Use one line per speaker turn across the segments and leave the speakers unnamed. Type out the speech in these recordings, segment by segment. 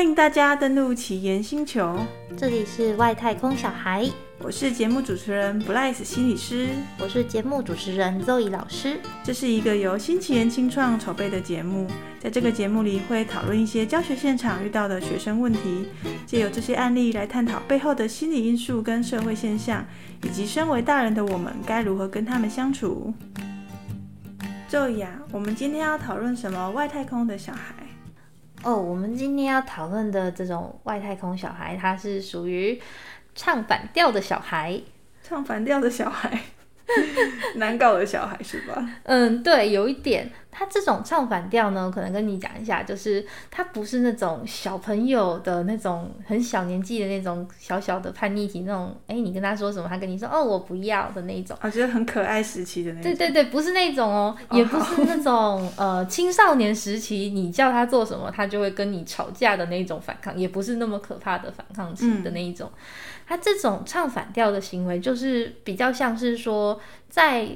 欢迎大家登录奇岩星球，
这里是外太空小孩，
我是节目主持人 Blaise 心理师，
我是节目主持人 Zoe 老师。
这是一个由新奇岩青创筹备的节目，在这个节目里会讨论一些教学现场遇到的学生问题，借由这些案例来探讨背后的心理因素跟社会现象，以及身为大人的我们该如何跟他们相处。Zoe 啊，我们今天要讨论什么外太空的小孩？
哦，我们今天要讨论的这种外太空小孩，他是属于唱反调的小孩，
唱反调的小孩。难搞的小孩是吧？
嗯，对，有一点，他这种唱反调呢，可能跟你讲一下，就是他不是那种小朋友的那种很小年纪的那种小小的叛逆期那种，哎，你跟他说什么，他跟你说哦，我不要的那种，
我觉得很可爱时期的那种。
对对对，不是那种哦，也不是那种、哦、呃青少年时期，你叫他做什么，他就会跟你吵架的那种反抗，也不是那么可怕的反抗期的那一种。嗯他这种唱反调的行为，就是比较像是说，在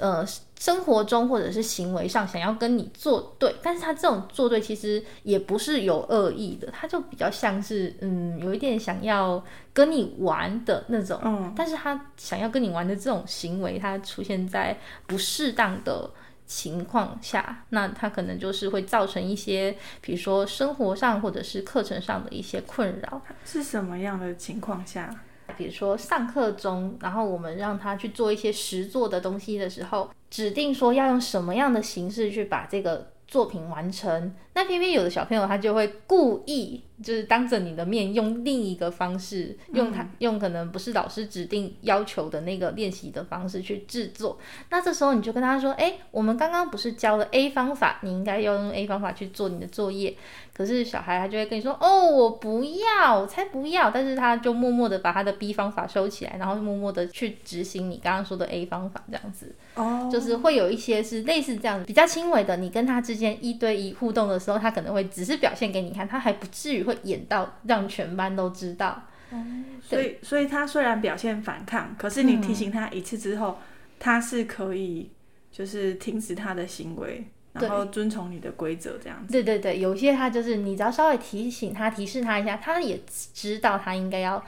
呃生活中或者是行为上想要跟你作对，但是他这种作对其实也不是有恶意的，他就比较像是嗯有一点想要跟你玩的那种，嗯，但是他想要跟你玩的这种行为，他出现在不适当的情况下，那他可能就是会造成一些，比如说生活上或者是课程上的一些困扰。
是什么样的情况下？
比如说上课中，然后我们让他去做一些实做的东西的时候，指定说要用什么样的形式去把这个作品完成，那偏偏有的小朋友他就会故意。就是当着你的面用另一个方式，用他用可能不是老师指定要求的那个练习的方式去制作。那这时候你就跟他说：“哎，我们刚刚不是教了 A 方法，你应该要用 A 方法去做你的作业。”可是小孩他就会跟你说：“哦，我不要，我才不要。”但是他就默默的把他的 B 方法收起来，然后默默的去执行你刚刚说的 A 方法，这样子。哦，就是会有一些是类似这样子比较轻微的，你跟他之间一对一互动的时候，他可能会只是表现给你看，他还不至于。会演到让全班都知道，
嗯、所以所以他虽然表现反抗，可是你提醒他一次之后，嗯、他是可以就是停止他的行为，然后遵从你的规则这样子。
对对对，有些他就是你只要稍微提醒他、提示他一下，他也知道他应该要。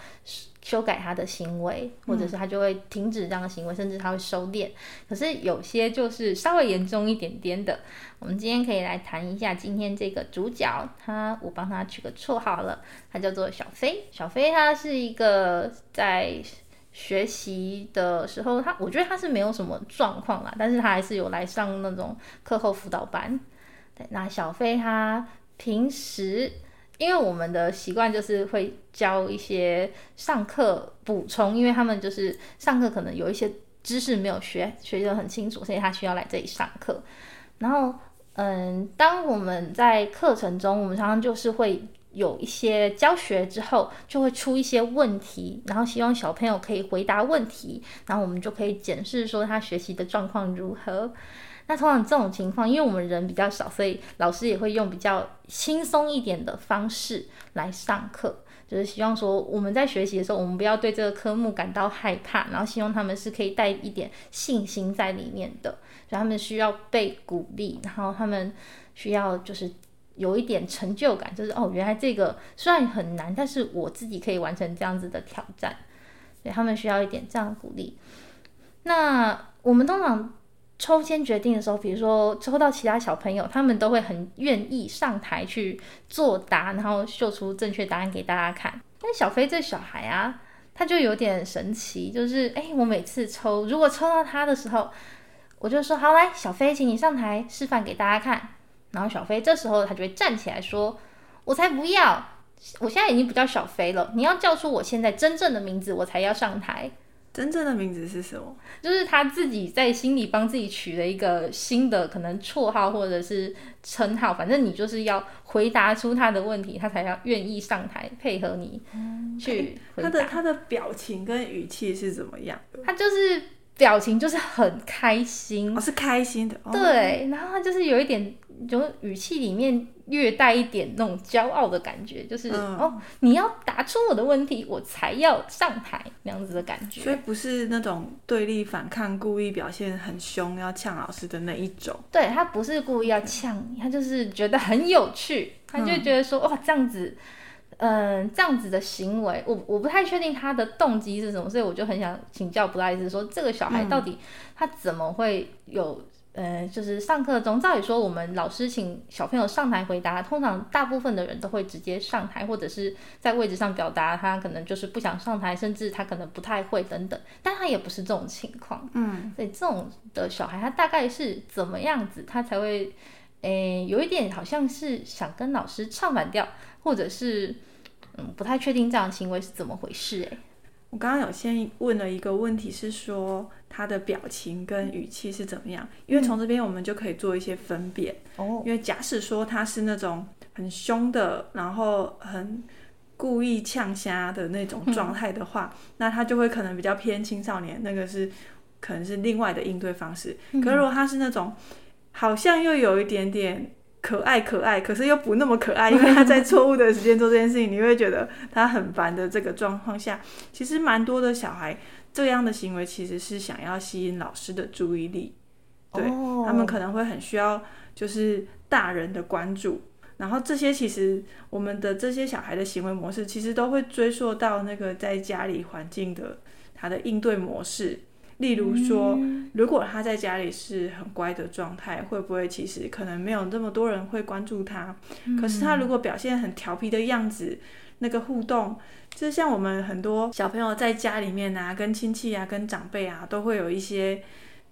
修改他的行为，或者是他就会停止这样的行为，嗯、甚至他会收敛。可是有些就是稍微严重一点点的，我们今天可以来谈一下今天这个主角，他我帮他取个绰号了，他叫做小飞。小飞他是一个在学习的时候，他我觉得他是没有什么状况啦，但是他还是有来上那种课后辅导班。对，那小飞他平时。因为我们的习惯就是会教一些上课补充，因为他们就是上课可能有一些知识没有学学得很清楚，所以他需要来这里上课。然后，嗯，当我们在课程中，我们常常就是会有一些教学之后，就会出一些问题，然后希望小朋友可以回答问题，然后我们就可以检视说他学习的状况如何。那通常这种情况，因为我们人比较少，所以老师也会用比较轻松一点的方式来上课，就是希望说我们在学习的时候，我们不要对这个科目感到害怕，然后希望他们是可以带一点信心在里面的，所以他们需要被鼓励，然后他们需要就是有一点成就感，就是哦，原来这个虽然很难，但是我自己可以完成这样子的挑战，所以他们需要一点这样的鼓励。那我们通常。抽签决定的时候，比如说抽到其他小朋友，他们都会很愿意上台去作答，然后秀出正确答案给大家看。但小飞这小孩啊，他就有点神奇，就是诶，我每次抽，如果抽到他的时候，我就说好，来，小飞，请你上台示范给大家看。然后小飞这时候他就会站起来说：“我才不要，我现在已经不叫小飞了，你要叫出我现在真正的名字，我才要上台。”
真正的名字是什么？
就是他自己在心里帮自己取了一个新的可能绰号或者是称号，反正你就是要回答出他的问题，他才要愿意上台配合你去回答。
他的他的表情跟语气是怎么样的？
他就是表情就是很开心，
哦，是开心的。
对，然后他就是有一点，就是语气里面。略带一点那种骄傲的感觉，就是、嗯、哦，你要答出我的问题，我才要上台那样子的感觉。
所以不是那种对立反抗、故意表现很凶要呛老师的那一种。
对，他不是故意要呛你，他就是觉得很有趣，他就觉得说，哇，这样子。嗯，这样子的行为，我我不太确定他的动机是什么，所以我就很想请教布莱斯说，这个小孩到底他怎么会有，呃、嗯，就是上课中，照理说我们老师请小朋友上台回答，通常大部分的人都会直接上台，或者是在位置上表达，他可能就是不想上台，甚至他可能不太会等等，但他也不是这种情况，嗯，所以这种的小孩他大概是怎么样子，他才会，诶、欸，有一点好像是想跟老师唱反调，或者是。嗯，不太确定这样的行为是怎么回事诶。
我刚刚有先问了一个问题，是说他的表情跟语气是怎么样？因为从这边我们就可以做一些分辨。哦。因为假使说他是那种很凶的，然后很故意呛虾的那种状 态的话，那他就会可能比较偏青少年，那个是可能是另外的应对方式。可是如果他是那种好像又有一点点。可爱可爱，可是又不那么可爱，因为他在错误的时间做这件事情，你会觉得他很烦的这个状况下，其实蛮多的小孩这样的行为其实是想要吸引老师的注意力，对，oh. 他们可能会很需要就是大人的关注，然后这些其实我们的这些小孩的行为模式，其实都会追溯到那个在家里环境的他的应对模式。例如说，如果他在家里是很乖的状态，会不会其实可能没有那么多人会关注他？可是他如果表现很调皮的样子，那个互动，就是像我们很多小朋友在家里面啊，跟亲戚啊，跟长辈啊，都会有一些，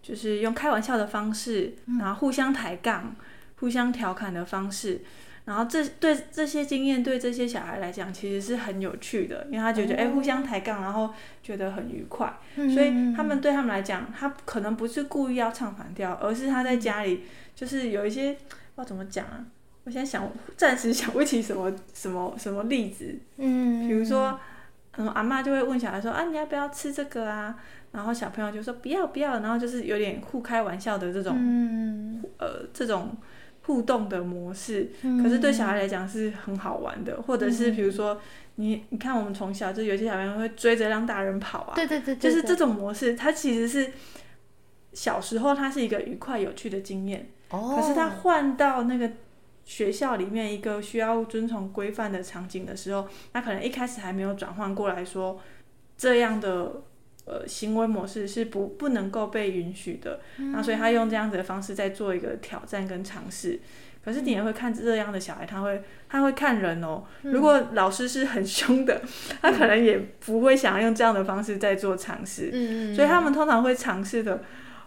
就是用开玩笑的方式，然后互相抬杠、互相调侃的方式。然后这对这些经验对这些小孩来讲其实是很有趣的，因为他觉得哎、欸、互相抬杠，然后觉得很愉快，嗯、所以他们对他们来讲，他可能不是故意要唱反调，而是他在家里就是有一些不知道怎么讲啊，我现在想 暂时想不起什么什么什么例子，嗯，比如说嗯。阿妈就会问小孩说啊你要不要吃这个啊，然后小朋友就说不要不要，然后就是有点互开玩笑的这种，嗯、呃这种。互动的模式，可是对小孩来讲是很好玩的，嗯、或者是比如说你你看我们从小就有些小朋友会追着让大人跑啊，
对对对，
就是这种模式，它其实是小时候它是一个愉快有趣的经验，哦，可是它换到那个学校里面一个需要遵从规范的场景的时候，那可能一开始还没有转换过来说这样的。呃，行为模式是不不能够被允许的，那、嗯、所以他用这样子的方式在做一个挑战跟尝试。可是你也会看这样的小孩，他会他会看人哦。嗯、如果老师是很凶的，他可能也不会想要用这样的方式在做尝试。嗯、所以他们通常会尝试的，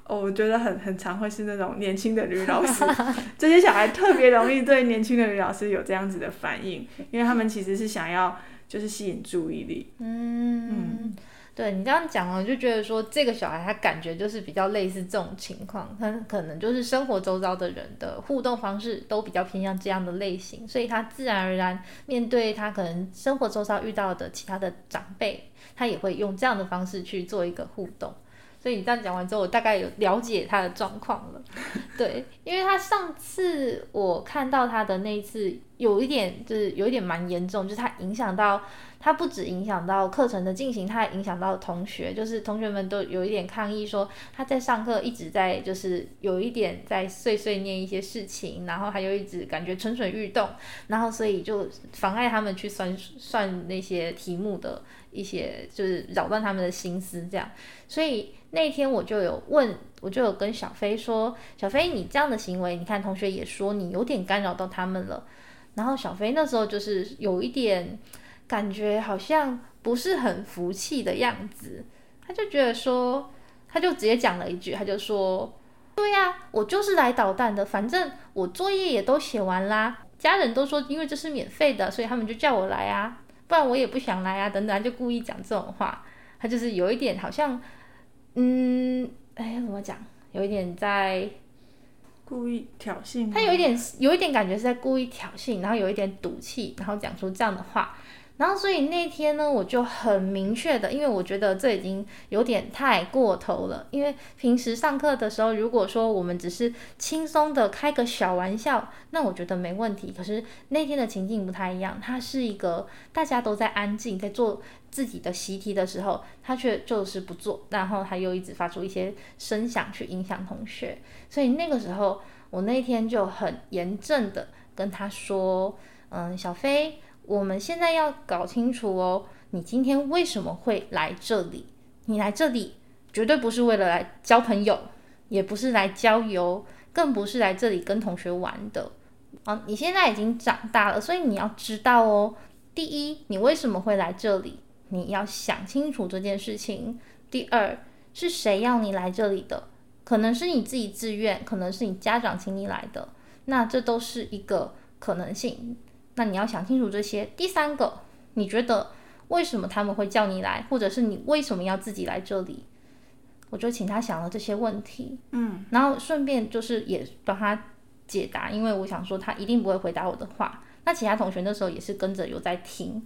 哦，我觉得很很常会是那种年轻的女老师。这些小孩特别容易对年轻的女老师有这样子的反应，因为他们其实是想要就是吸引注意力。嗯。嗯
对你这样讲，我就觉得说这个小孩他感觉就是比较类似这种情况，他可能就是生活周遭的人的互动方式都比较偏向这样的类型，所以他自然而然面对他可能生活周遭遇到的其他的长辈，他也会用这样的方式去做一个互动。所以你这样讲完之后，我大概有了解他的状况了。对，因为他上次我看到他的那一次，有一点就是有一点蛮严重，就是他影响到。他不只影响到课程的进行，他还影响到同学，就是同学们都有一点抗议说他在上课一直在就是有一点在碎碎念一些事情，然后还有一直感觉蠢蠢欲动，然后所以就妨碍他们去算算那些题目的一些，就是扰乱他们的心思这样。所以那天我就有问，我就有跟小飞说，小飞你这样的行为，你看同学也说你有点干扰到他们了，然后小飞那时候就是有一点。感觉好像不是很服气的样子，他就觉得说，他就直接讲了一句，他就说：“对呀，我就是来捣蛋的，反正我作业也都写完啦，家人都说因为这是免费的，所以他们就叫我来啊，不然我也不想来啊，等等，就故意讲这种话。他就是有一点好像，嗯，哎，怎么讲？有一点在
故意挑衅，
他有一点有一点感觉是在故意挑衅，然后有一点赌气，然后讲出这样的话。”然后，所以那天呢，我就很明确的，因为我觉得这已经有点太过头了。因为平时上课的时候，如果说我们只是轻松的开个小玩笑，那我觉得没问题。可是那天的情境不太一样，它是一个大家都在安静，在做自己的习题的时候，他却就是不做，然后他又一直发出一些声响去影响同学。所以那个时候，我那天就很严正的跟他说。嗯，小飞，我们现在要搞清楚哦，你今天为什么会来这里？你来这里绝对不是为了来交朋友，也不是来郊游，更不是来这里跟同学玩的。啊，你现在已经长大了，所以你要知道哦，第一，你为什么会来这里？你要想清楚这件事情。第二，是谁要你来这里的？可能是你自己自愿，可能是你家长请你来的，那这都是一个可能性。那你要想清楚这些。第三个，你觉得为什么他们会叫你来，或者是你为什么要自己来这里？我就请他想了这些问题，
嗯，
然后顺便就是也帮他解答，因为我想说他一定不会回答我的话。那其他同学那时候也是跟着有在听。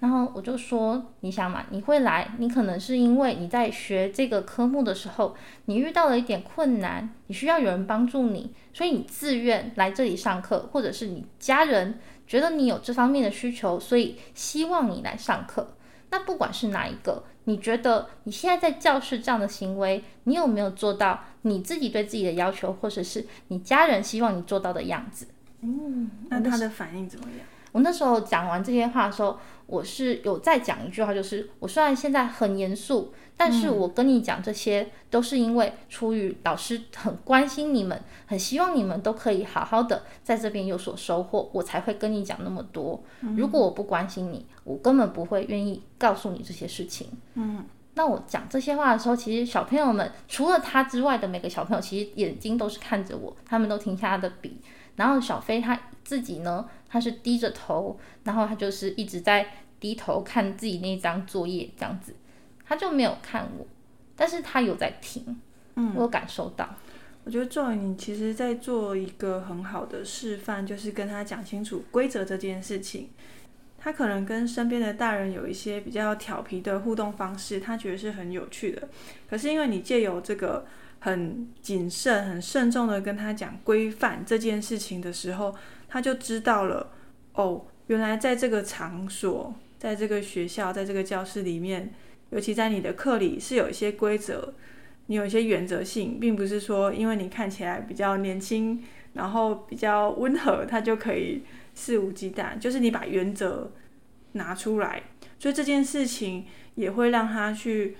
然后我就说，你想嘛，你会来，你可能是因为你在学这个科目的时候，你遇到了一点困难，你需要有人帮助你，所以你自愿来这里上课，或者是你家人觉得你有这方面的需求，所以希望你来上课。那不管是哪一个，你觉得你现在在教室这样的行为，你有没有做到你自己对自己的要求，或者是你家人希望你做到的样子？
嗯，那他的反应怎么样？
我那时候讲完这些话的时候，我是有再讲一句话，就是我虽然现在很严肃，但是我跟你讲这些都是因为出于老师很关心你们，很希望你们都可以好好的在这边有所收获，我才会跟你讲那么多。如果我不关心你，我根本不会愿意告诉你这些事情。
嗯，
那我讲这些话的时候，其实小朋友们除了他之外的每个小朋友，其实眼睛都是看着我，他们都停下他的笔，然后小飞他自己呢，他是低着头，然后他就是一直在低头看自己那张作业，这样子，他就没有看我，但是他有在听，
嗯，
我有感受到。
我觉得 Joy 你其实在做一个很好的示范，就是跟他讲清楚规则这件事情。他可能跟身边的大人有一些比较调皮的互动方式，他觉得是很有趣的。可是因为你借由这个很谨慎、很慎重的跟他讲规范这件事情的时候，他就知道了，哦，原来在这个场所，在这个学校，在这个教室里面，尤其在你的课里是有一些规则，你有一些原则性，并不是说因为你看起来比较年轻，然后比较温和，他就可以肆无忌惮。就是你把原则拿出来，所以这件事情也会让他去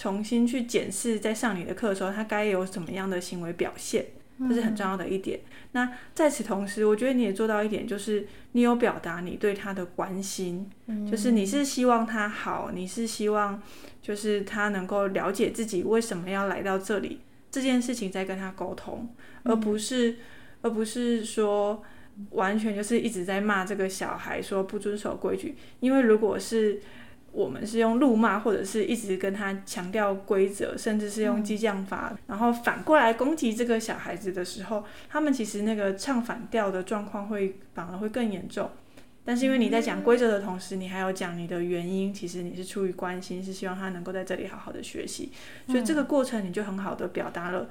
重新去检视，在上你的课的时候，他该有什么样的行为表现。这是很重要的一点。那在此同时，我觉得你也做到一点，就是你有表达你对他的关心，就是你是希望他好，你是希望就是他能够了解自己为什么要来到这里这件事情，在跟他沟通，而不是而不是说完全就是一直在骂这个小孩说不遵守规矩，因为如果是。我们是用怒骂，或者是一直跟他强调规则，甚至是用激将法，然后反过来攻击这个小孩子的时候，他们其实那个唱反调的状况会反而会更严重。但是因为你在讲规则的同时，你还要讲你的原因，其实你是出于关心，是希望他能够在这里好好的学习，所以这个过程你就很好的表达了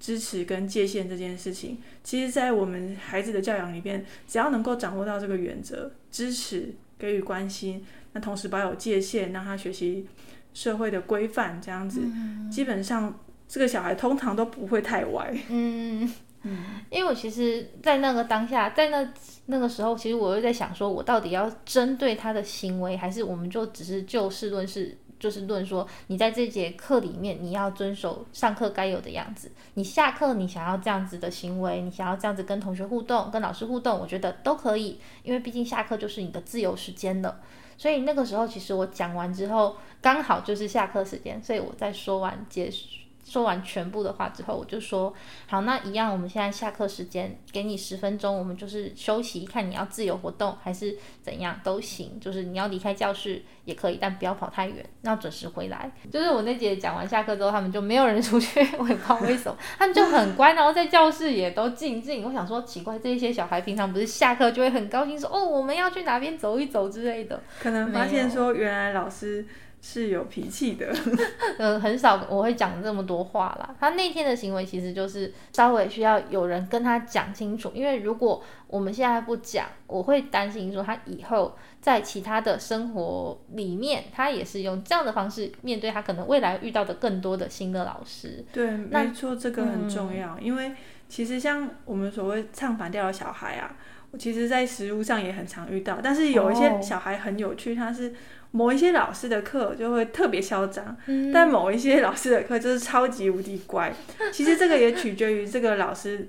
支持跟界限这件事情。其实，在我们孩子的教养里边，只要能够掌握到这个原则，支持给予关心。那同时保有界限，让他学习社会的规范，这样子，嗯、基本上这个小孩通常都不会太歪。
嗯嗯，因为我其实，在那个当下，在那那个时候，其实我又在想，说我到底要针对他的行为，还是我们就只是就事论事，就是论说，你在这节课里面，你要遵守上课该有的样子。你下课，你想要这样子的行为，你想要这样子跟同学互动，跟老师互动，我觉得都可以，因为毕竟下课就是你的自由时间了。所以那个时候，其实我讲完之后，刚好就是下课时间，所以我在说完结束。说完全部的话之后，我就说好，那一样，我们现在下课时间给你十分钟，我们就是休息，看你要自由活动还是怎样都行，就是你要离开教室也可以，但不要跑太远，要准时回来。就是我那节讲完下课之后，他们就没有人出去，我也不知道为什么，他们就很乖，然后在教室也都静静。我想说奇怪，这些小孩平常不是下课就会很高兴说哦，我们要去哪边走一走之类的，
可能发现说原来老师。是有脾气的，
呃，很少我会讲这么多话啦。他那天的行为其实就是稍微需要有人跟他讲清楚，因为如果我们现在不讲，我会担心说他以后在其他的生活里面，他也是用这样的方式面对他可能未来遇到的更多的新的老师。
对，没错，这个很重要，嗯，因为其实像我们所谓唱反调的小孩啊。我其实在实物上也很常遇到，但是有一些小孩很有趣，他是某一些老师的课就会特别嚣张，嗯、但某一些老师的课就是超级无敌乖。其实这个也取决于这个老师。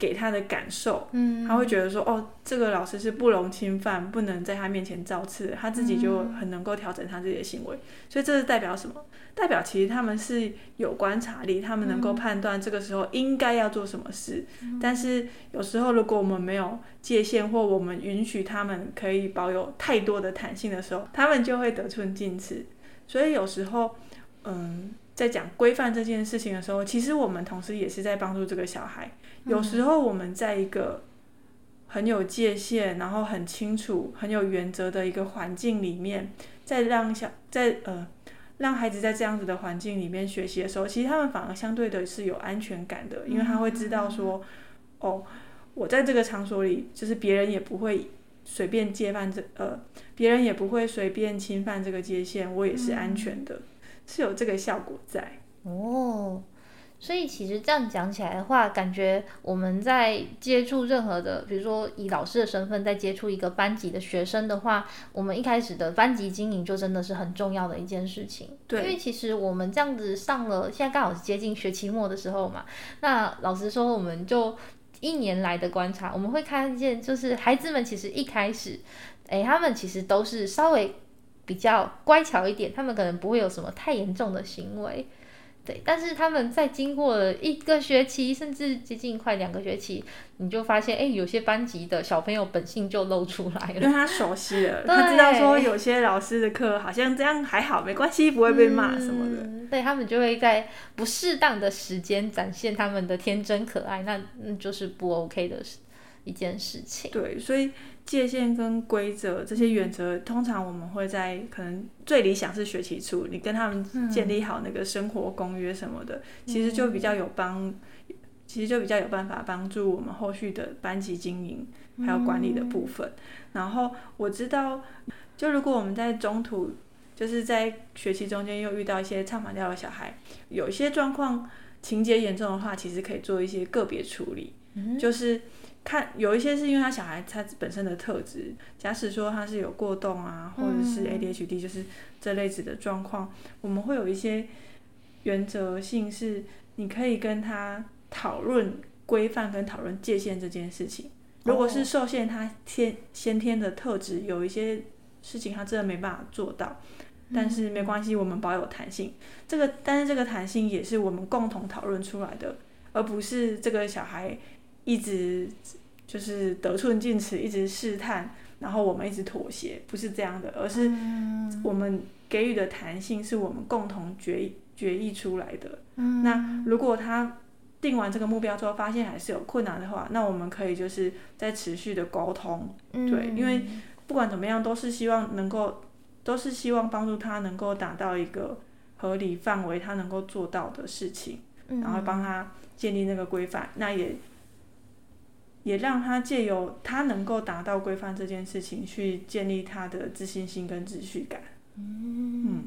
给他的感受，嗯，他会觉得说，哦，这个老师是不容侵犯，不能在他面前造次，他自己就很能够调整他自己的行为，所以这是代表什么？代表其实他们是有观察力，他们能够判断这个时候应该要做什么事。但是有时候如果我们没有界限，或我们允许他们可以保有太多的弹性的时候，他们就会得寸进尺。所以有时候，嗯。在讲规范这件事情的时候，其实我们同时也是在帮助这个小孩。有时候我们在一个很有界限，然后很清楚、很有原则的一个环境里面，在让小在呃让孩子在这样子的环境里面学习的时候，其实他们反而相对的是有安全感的，因为他会知道说，哦，我在这个场所里，就是别人也不会随便侵犯这呃，别人也不会随便侵犯这个界限，我也是安全的。是有这个效果在
哦，所以其实这样讲起来的话，感觉我们在接触任何的，比如说以老师的身份在接触一个班级的学生的话，我们一开始的班级经营就真的是很重要的一件事情。对，因为其实我们这样子上了，现在刚好是接近学期末的时候嘛，那老实说，我们就一年来的观察，我们会看见，就是孩子们其实一开始，哎，他们其实都是稍微。比较乖巧一点，他们可能不会有什么太严重的行为，对。但是他们在经过了一个学期，甚至接近快两个学期，你就发现，哎，有些班级的小朋友本性就露出来了，
因为他熟悉了，他知道说有些老师的课好像这样还好，没关系，不会被骂什么的。
嗯、对，他们就会在不适当的时间展现他们的天真可爱，那那就是不 OK 的一件事情。
对，所以。界限跟规则这些原则，通常我们会在可能最理想是学期初，你跟他们建立好那个生活公约什么的，嗯、其实就比较有帮，其实就比较有办法帮助我们后续的班级经营还有管理的部分。嗯、然后我知道，就如果我们在中途，就是在学期中间又遇到一些唱反调的小孩，有一些状况情节严重的话，其实可以做一些个别处理，嗯、就是。看有一些是因为他小孩他本身的特质，假使说他是有过动啊，或者是 ADHD，就是这类子的状况，嗯、我们会有一些原则性是你可以跟他讨论规范跟讨论界限这件事情。如果是受限他天先天的特质，有一些事情他真的没办法做到，但是没关系，我们保有弹性。这个但是这个弹性也是我们共同讨论出来的，而不是这个小孩。一直就是得寸进尺，一直试探，然后我们一直妥协，不是这样的，而是我们给予的弹性是我们共同决决议出来的。嗯、那如果他定完这个目标之后，发现还是有困难的话，那我们可以就是在持续的沟通，嗯、对，因为不管怎么样，都是希望能够，都是希望帮助他能够达到一个合理范围，他能够做到的事情，然后帮他建立那个规范，那也。也让他借由他能够达到规范这件事情，去建立他的自信心跟秩序感。嗯，嗯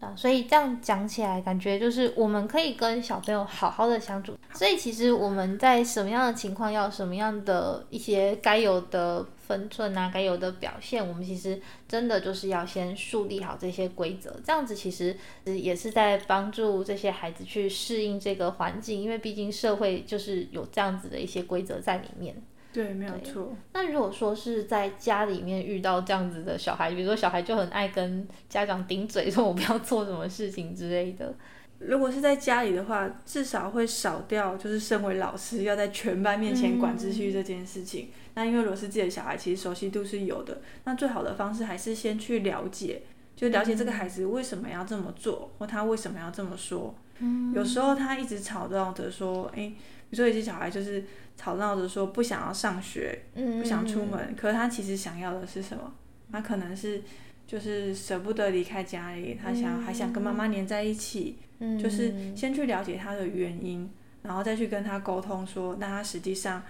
啊，所以这样讲起来，感觉就是我们可以跟小朋友好好的相处。所以其实我们在什么样的情况，要什么样的一些该有的。分寸啊，该有的表现，我们其实真的就是要先树立好这些规则，这样子其实也是在帮助这些孩子去适应这个环境，因为毕竟社会就是有这样子的一些规则在里面。
对，没有错。
那如果说是在家里面遇到这样子的小孩，比如说小孩就很爱跟家长顶嘴，说我不要做什么事情之类的。
如果是在家里的话，至少会少掉就是身为老师要在全班面前管秩序这件事情。嗯那因为如果是自己的小孩，其实熟悉度是有的。那最好的方式还是先去了解，就了解这个孩子为什么要这么做，或他为什么要这么说。嗯，有时候他一直吵闹着说，诶，比如说有些小孩就是吵闹着说不想要上学，不想出门，可是他其实想要的是什么？他可能是就是舍不得离开家里，他想还想跟妈妈黏在一起。嗯，就是先去了解他的原因，然后再去跟他沟通说，那他实际上。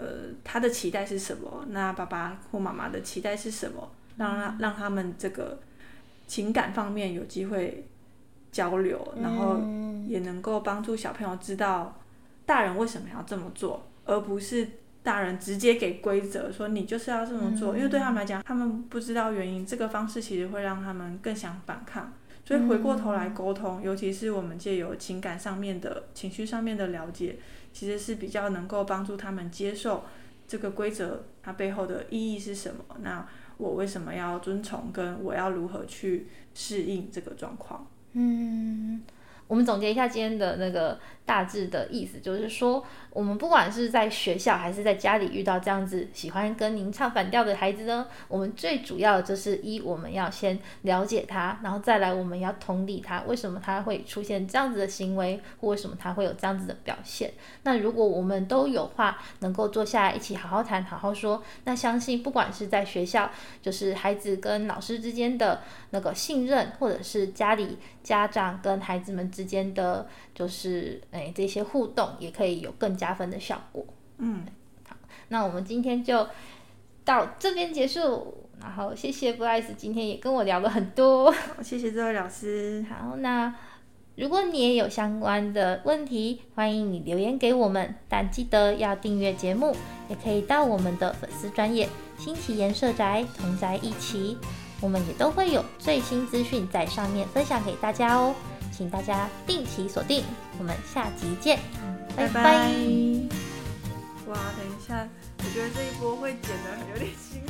呃，他的期待是什么？那爸爸或妈妈的期待是什么？让他让他们这个情感方面有机会交流，然后也能够帮助小朋友知道大人为什么要这么做，而不是大人直接给规则，说你就是要这么做，因为对他们来讲，他们不知道原因，这个方式其实会让他们更想反抗。所以回过头来沟通，尤其是我们借由情感上面的情绪上面的了解，其实是比较能够帮助他们接受这个规则它背后的意义是什么。那我为什么要遵从？跟我要如何去适应这个状况？
嗯。我们总结一下今天的那个大致的意思，就是说，我们不管是在学校还是在家里遇到这样子喜欢跟您唱反调的孩子呢，我们最主要的就是一，我们要先了解他，然后再来我们要同理他，为什么他会出现这样子的行为，或为什么他会有这样子的表现。那如果我们都有话能够坐下来一起好好谈、好好说，那相信不管是在学校，就是孩子跟老师之间的那个信任，或者是家里家长跟孩子们。之间的就是哎，这些互动也可以有更加分的效果。
嗯，
好，那我们今天就到这边结束。然后谢谢布莱斯今天也跟我聊了很多。
谢谢这位老师。
好，那如果你也有相关的问题，欢迎你留言给我们，但记得要订阅节目，也可以到我们的粉丝专业新奇颜社宅同宅一起，我们也都会有最新资讯在上面分享给大家哦。请大家定期锁定，我们下集见，拜拜。
哇，等一下，我觉得这一波会剪得有点辛苦。